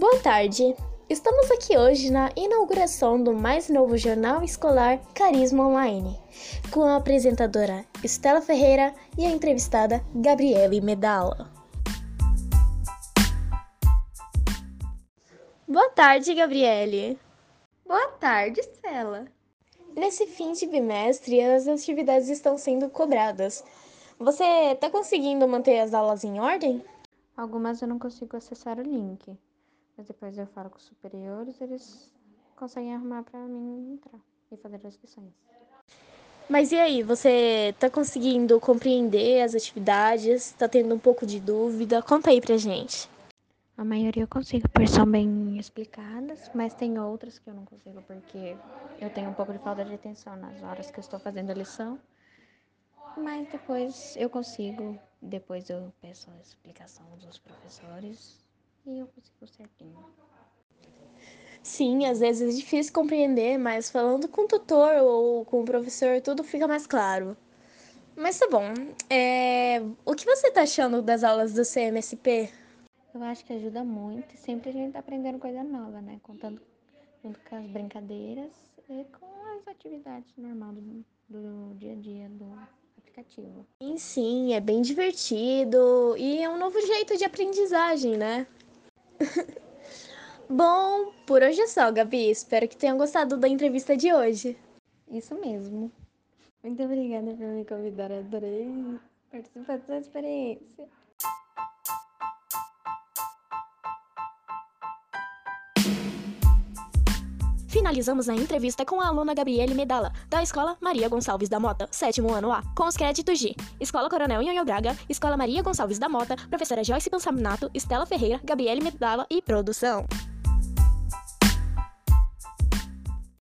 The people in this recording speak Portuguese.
Boa tarde! Estamos aqui hoje na inauguração do mais novo jornal escolar Carisma Online, com a apresentadora Estela Ferreira e a entrevistada Gabriele Medala. Boa tarde, Gabriele! Boa tarde, Estela! Nesse fim de bimestre, as atividades estão sendo cobradas. Você está conseguindo manter as aulas em ordem? Algumas eu não consigo acessar o link, mas depois eu falo com os superiores, eles conseguem arrumar para mim entrar e fazer as lições. Mas e aí, você está conseguindo compreender as atividades? Está tendo um pouco de dúvida? Conta aí pra gente. A maioria eu consigo, porque são bem explicadas, mas tem outras que eu não consigo porque eu tenho um pouco de falta de atenção nas horas que eu estou fazendo a lição. Mas depois eu consigo, depois eu peço a explicação dos professores e eu consigo certinho. Sim, às vezes é difícil compreender, mas falando com o tutor ou com o professor, tudo fica mais claro. Mas tá bom. É... O que você tá achando das aulas do CMSP? Eu acho que ajuda muito sempre a gente tá aprendendo coisa nova, né? Contando junto com as brincadeiras e com as atividades normais do, do dia a dia do aplicativo. Sim, sim, é bem divertido e é um novo jeito de aprendizagem, né? Bom, por hoje é só, Gabi. Espero que tenham gostado da entrevista de hoje. Isso mesmo. Muito obrigada por me convidar. Adorei participar dessa experiência. Finalizamos a entrevista com a aluna Gabriele Medala, da Escola Maria Gonçalves da Mota, sétimo ano A, com os créditos de Escola Coronel Nhonho Braga, Escola Maria Gonçalves da Mota, Professora Joyce Pensaminato, Estela Ferreira, Gabriele Medala e Produção.